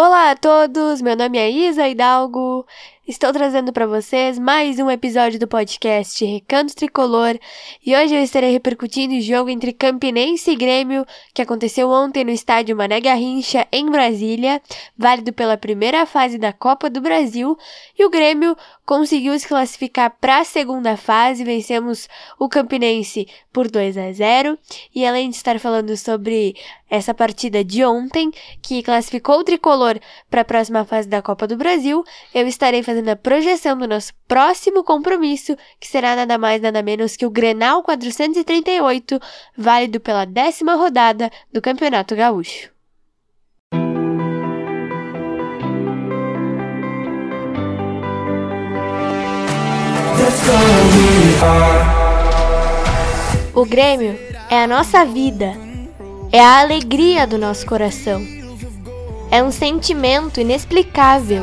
Olá a todos, meu nome é Isa Hidalgo. Estou trazendo para vocês mais um episódio do podcast Recanto Tricolor e hoje eu estarei repercutindo o jogo entre Campinense e Grêmio que aconteceu ontem no estádio Mané Garrincha em Brasília, válido pela primeira fase da Copa do Brasil, e o Grêmio conseguiu se classificar para a segunda fase, vencemos o Campinense por 2 a 0 e além de estar falando sobre essa partida de ontem, que classificou o tricolor para a próxima fase da Copa do Brasil, eu estarei fazendo a projeção do nosso próximo compromisso, que será nada mais nada menos que o Grenal 438, válido pela décima rodada do Campeonato Gaúcho. O Grêmio é a nossa vida é a alegria do nosso coração. É um sentimento inexplicável.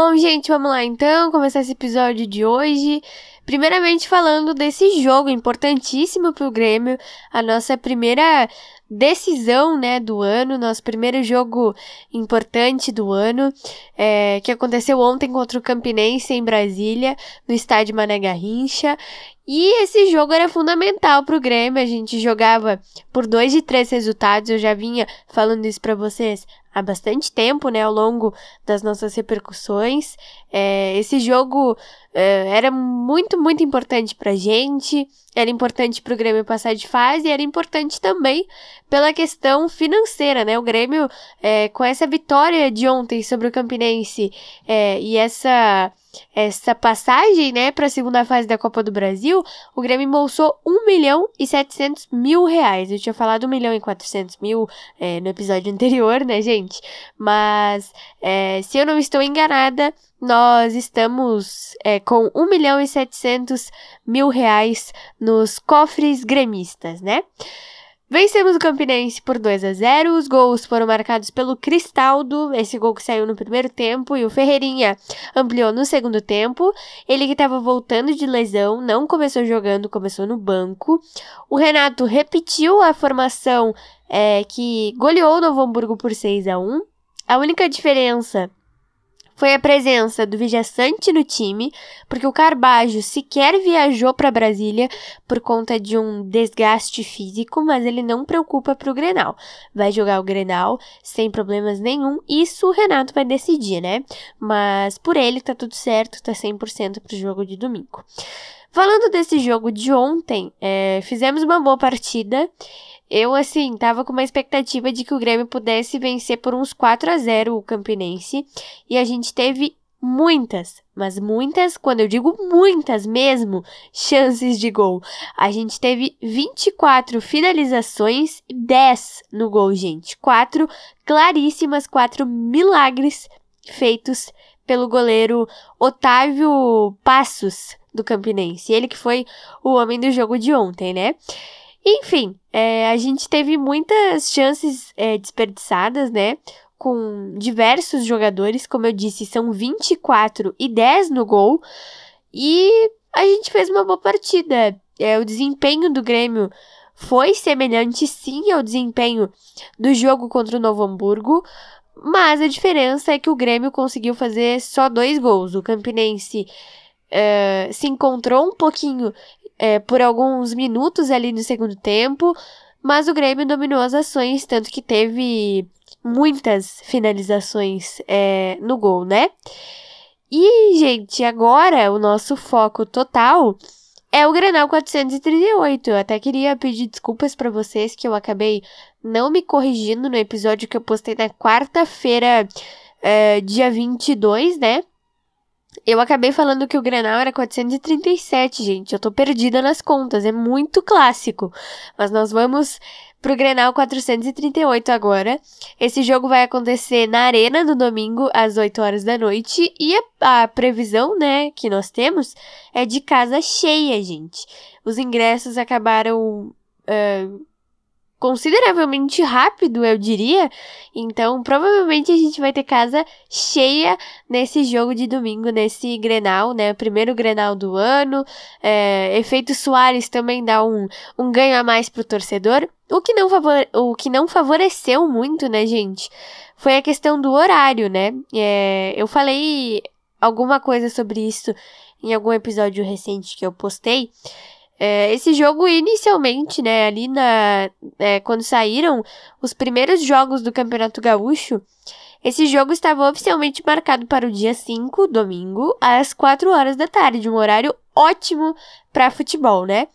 Bom, gente, vamos lá então começar esse episódio de hoje. Primeiramente falando desse jogo importantíssimo para o Grêmio, a nossa primeira decisão, né, do ano, nosso primeiro jogo importante do ano, é, que aconteceu ontem contra o Campinense em Brasília, no estádio Mané Garrincha. E esse jogo era fundamental para o Grêmio. A gente jogava por dois de três resultados. Eu já vinha falando isso para vocês há bastante tempo, né, ao longo das nossas repercussões. É, esse jogo é, era muito, muito importante pra gente, era importante pro Grêmio passar de fase e era importante também pela questão financeira, né? O Grêmio, é, com essa vitória de ontem sobre o Campinense é, e essa essa passagem, né, para a segunda fase da Copa do Brasil, o Grêmio embolsou 1 milhão e 700 mil reais. Eu tinha falado 1 milhão e 400 mil é, no episódio anterior, né, gente? Mas, é, se eu não estou enganada, nós estamos é, com 1 milhão e 700 mil reais nos cofres gremistas, né? Vencemos o Campinense por 2 a 0. Os gols foram marcados pelo Cristaldo, esse gol que saiu no primeiro tempo, e o Ferreirinha ampliou no segundo tempo. Ele que estava voltando de lesão, não começou jogando, começou no banco. O Renato repetiu a formação é, que goleou o Novo Hamburgo por 6 a 1. A única diferença foi a presença do Vijaçante no time, porque o Carbajo sequer viajou para Brasília por conta de um desgaste físico, mas ele não preocupa para o Grenal. Vai jogar o Grenal sem problemas nenhum, isso o Renato vai decidir, né? Mas por ele tá tudo certo, tá 100% pro jogo de domingo. Falando desse jogo de ontem, é, fizemos uma boa partida. Eu, assim, tava com uma expectativa de que o Grêmio pudesse vencer por uns 4 a 0 o Campinense. E a gente teve muitas, mas muitas, quando eu digo muitas mesmo, chances de gol. A gente teve 24 finalizações e 10 no gol, gente. Quatro claríssimas, quatro milagres feitos pelo goleiro Otávio Passos do Campinense. Ele que foi o homem do jogo de ontem, né? Enfim, é, a gente teve muitas chances é, desperdiçadas, né? Com diversos jogadores, como eu disse, são 24 e 10 no gol. E a gente fez uma boa partida. É, o desempenho do Grêmio foi semelhante, sim, ao desempenho do jogo contra o Novo Hamburgo. Mas a diferença é que o Grêmio conseguiu fazer só dois gols. O Campinense uh, se encontrou um pouquinho é, por alguns minutos ali no segundo tempo, mas o Grêmio dominou as ações, tanto que teve muitas finalizações é, no gol, né? E, gente, agora o nosso foco total é o Grenal 438. Eu até queria pedir desculpas para vocês que eu acabei não me corrigindo no episódio que eu postei na quarta-feira, é, dia 22, né? Eu acabei falando que o Grenal era 437, gente. Eu tô perdida nas contas, é muito clássico. Mas nós vamos pro Grenal 438 agora. Esse jogo vai acontecer na Arena no domingo às 8 horas da noite e a, a previsão, né, que nós temos é de casa cheia, gente. Os ingressos acabaram uh, consideravelmente rápido, eu diria. Então, provavelmente a gente vai ter casa cheia nesse jogo de domingo, nesse Grenal, né? Primeiro Grenal do ano. É, efeito Soares também dá um, um ganho a mais pro torcedor. O que, não favor, o que não favoreceu muito, né, gente? Foi a questão do horário, né? É, eu falei alguma coisa sobre isso em algum episódio recente que eu postei. É, esse jogo, inicialmente, né, ali na. É, quando saíram os primeiros jogos do Campeonato Gaúcho, esse jogo estava oficialmente marcado para o dia 5, domingo, às 4 horas da tarde, um horário ótimo para futebol, né?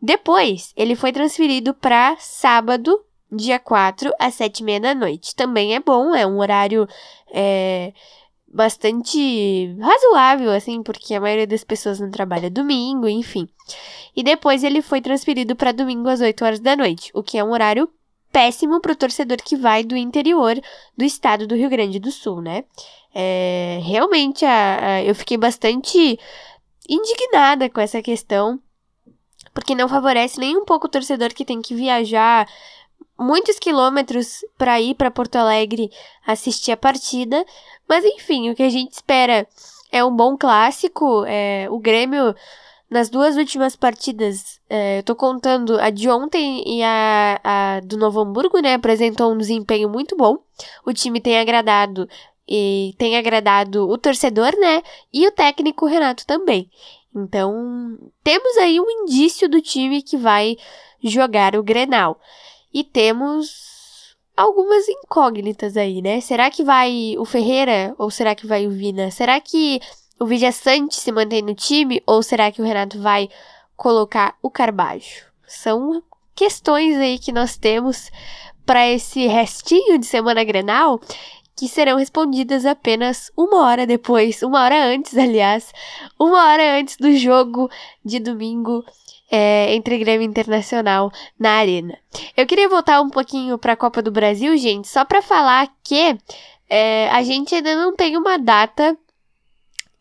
Depois, ele foi transferido para sábado, dia 4, às 7 e meia da noite. Também é bom, é um horário. É, bastante razoável, assim, porque a maioria das pessoas não trabalha domingo, enfim. E depois ele foi transferido para domingo às 8 horas da noite, o que é um horário péssimo para o torcedor que vai do interior do estado do Rio Grande do Sul, né? É, realmente, a, a, eu fiquei bastante indignada com essa questão, porque não favorece nem um pouco o torcedor que tem que viajar muitos quilômetros para ir para Porto Alegre assistir a partida. Mas enfim, o que a gente espera é um bom clássico. É, o Grêmio, nas duas últimas partidas, é, eu tô contando a de ontem e a, a do Novo Hamburgo, né? Apresentou um desempenho muito bom. O time tem agradado e tem agradado o torcedor, né? E o técnico Renato também. Então, temos aí um indício do time que vai jogar o Grenal. E temos algumas incógnitas aí, né? Será que vai o Ferreira ou será que vai o Vina? Será que o Vidia Sante se mantém no time ou será que o Renato vai colocar o Carbajo? São questões aí que nós temos para esse restinho de semana Grenal que serão respondidas apenas uma hora depois, uma hora antes, aliás, uma hora antes do jogo de domingo é, entre Grêmio Internacional na Arena. Eu queria voltar um pouquinho para a Copa do Brasil, gente, só para falar que é, a gente ainda não tem uma data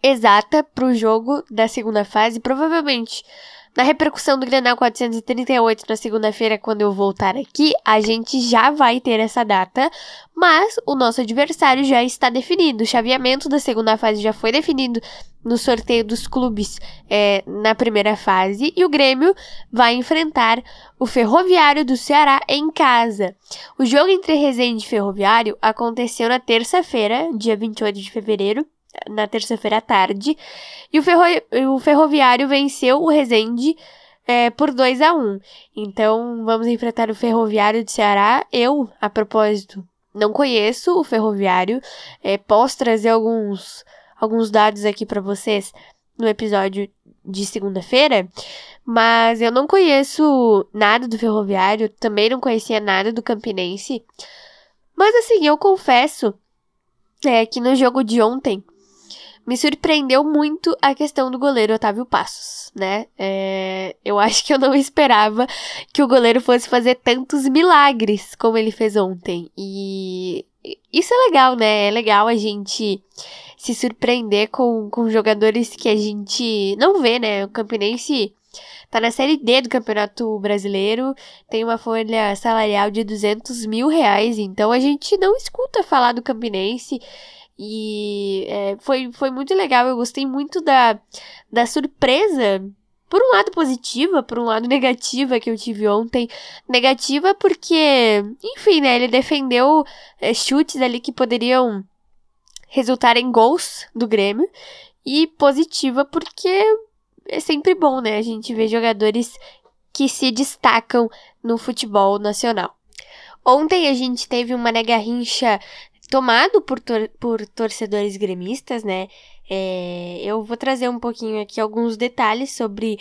exata para o jogo da segunda fase. Provavelmente na repercussão do Grenal 438 na segunda-feira, quando eu voltar aqui, a gente já vai ter essa data, mas o nosso adversário já está definido. O chaveamento da segunda fase já foi definido no sorteio dos clubes é, na primeira fase e o Grêmio vai enfrentar o Ferroviário do Ceará em casa. O jogo entre Resende e Ferroviário aconteceu na terça-feira, dia 28 de fevereiro, na terça-feira à tarde. E o, ferro, o Ferroviário venceu o Resende é, por 2 a 1 Então, vamos enfrentar o Ferroviário de Ceará. Eu, a propósito, não conheço o Ferroviário. É, posso trazer alguns, alguns dados aqui para vocês no episódio de segunda-feira. Mas eu não conheço nada do Ferroviário, também não conhecia nada do Campinense. Mas assim, eu confesso é, que no jogo de ontem me surpreendeu muito a questão do goleiro Otávio Passos, né? É, eu acho que eu não esperava que o goleiro fosse fazer tantos milagres como ele fez ontem. E isso é legal, né? É legal a gente se surpreender com, com jogadores que a gente não vê, né? O Campinense tá na Série D do Campeonato Brasileiro, tem uma folha salarial de 200 mil reais, então a gente não escuta falar do Campinense. E é, foi, foi muito legal. Eu gostei muito da, da surpresa. Por um lado positiva, por um lado negativa que eu tive ontem. Negativa porque, enfim, né? Ele defendeu é, chutes ali que poderiam resultar em gols do Grêmio. E positiva porque é sempre bom, né? A gente ver jogadores que se destacam no futebol nacional. Ontem a gente teve uma nega rincha tomado por, tor por torcedores gremistas, né? É, eu vou trazer um pouquinho aqui alguns detalhes sobre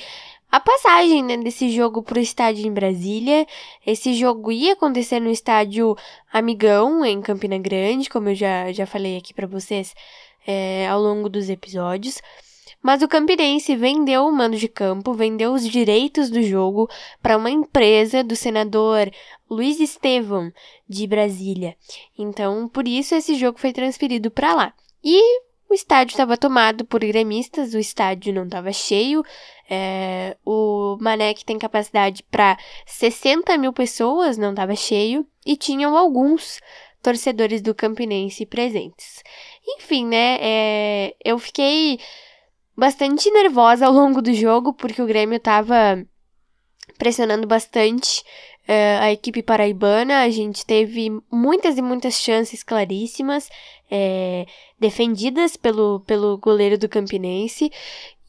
a passagem né, desse jogo para o estádio em Brasília. Esse jogo ia acontecer no estádio Amigão, em Campina Grande, como eu já, já falei aqui para vocês é, ao longo dos episódios. Mas o Campinense vendeu o mando de campo, vendeu os direitos do jogo para uma empresa do senador Luiz Estevam, de Brasília. Então, por isso, esse jogo foi transferido para lá. E o estádio estava tomado por gremistas, o estádio não estava cheio. É, o Mané, que tem capacidade para 60 mil pessoas, não estava cheio. E tinham alguns torcedores do Campinense presentes. Enfim, né? É, eu fiquei bastante nervosa ao longo do jogo, porque o Grêmio estava pressionando bastante uh, a equipe paraibana. A gente teve muitas e muitas chances claríssimas, é, defendidas pelo, pelo goleiro do Campinense.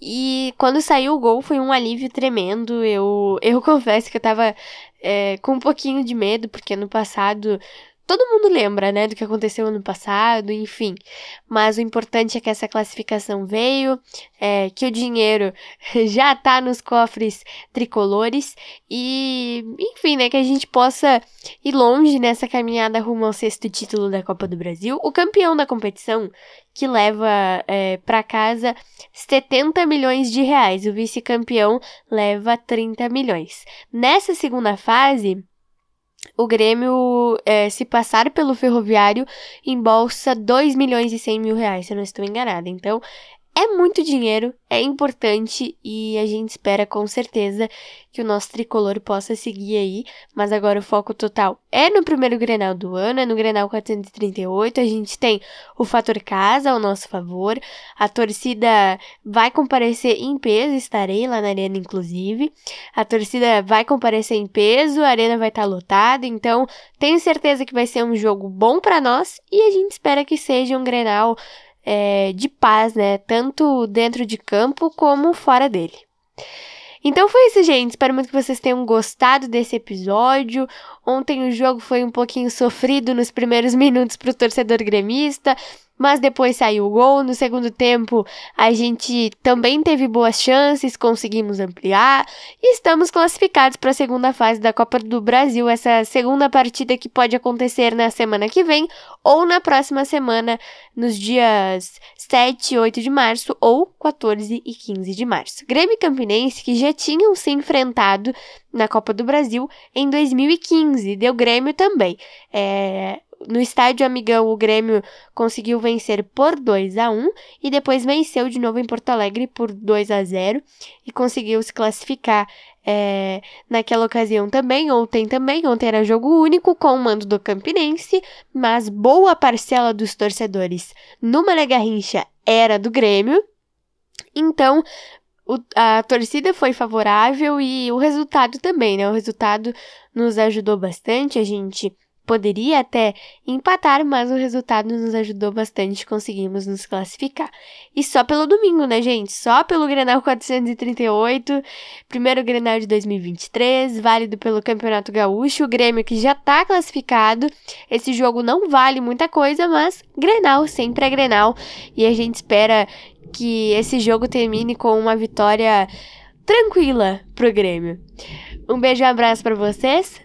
E quando saiu o gol foi um alívio tremendo. Eu, eu confesso que eu tava é, com um pouquinho de medo, porque no passado Todo mundo lembra, né, do que aconteceu ano passado, enfim. Mas o importante é que essa classificação veio, é, que o dinheiro já tá nos cofres tricolores e, enfim, né, que a gente possa ir longe nessa caminhada rumo ao sexto título da Copa do Brasil. O campeão da competição, que leva é, para casa 70 milhões de reais, o vice-campeão leva 30 milhões. Nessa segunda fase o Grêmio, é, se passar pelo Ferroviário, embolsa 2 milhões e 100 mil reais, se eu não estou enganada. Então, é muito dinheiro, é importante e a gente espera com certeza que o nosso tricolor possa seguir aí, mas agora o foco total é no primeiro Grenal do ano, é no Grenal 438, a gente tem o fator casa ao nosso favor, a torcida vai comparecer em peso, estarei lá na arena inclusive, a torcida vai comparecer em peso, a arena vai estar lotada, então tenho certeza que vai ser um jogo bom para nós e a gente espera que seja um Grenal é, de paz, né? Tanto dentro de campo como fora dele. Então foi isso, gente. Espero muito que vocês tenham gostado desse episódio. Ontem o jogo foi um pouquinho sofrido nos primeiros minutos para o torcedor gremista, mas depois saiu o gol. No segundo tempo, a gente também teve boas chances, conseguimos ampliar e estamos classificados para a segunda fase da Copa do Brasil. Essa segunda partida que pode acontecer na semana que vem ou na próxima semana, nos dias 7 e 8 de março ou 14 e 15 de março. Grêmio e Campinense que já tinham se enfrentado na Copa do Brasil em 2015, deu Grêmio também. É, no estádio Amigão, o Grêmio conseguiu vencer por 2 a 1 e depois venceu de novo em Porto Alegre por 2 a 0 e conseguiu se classificar é, naquela ocasião também. Ontem também, ontem era jogo único com o mando do Campinense, mas boa parcela dos torcedores no Mané Garrincha era do Grêmio. Então, o, a torcida foi favorável e o resultado também, né? O resultado nos ajudou bastante. A gente poderia até empatar, mas o resultado nos ajudou bastante, conseguimos nos classificar. E só pelo domingo, né, gente? Só pelo Grenal 438, primeiro Grenal de 2023, válido pelo Campeonato Gaúcho, o Grêmio que já tá classificado. Esse jogo não vale muita coisa, mas Grenal sempre é Grenal e a gente espera que esse jogo termine com uma vitória tranquila pro Grêmio. Um beijo e um abraço para vocês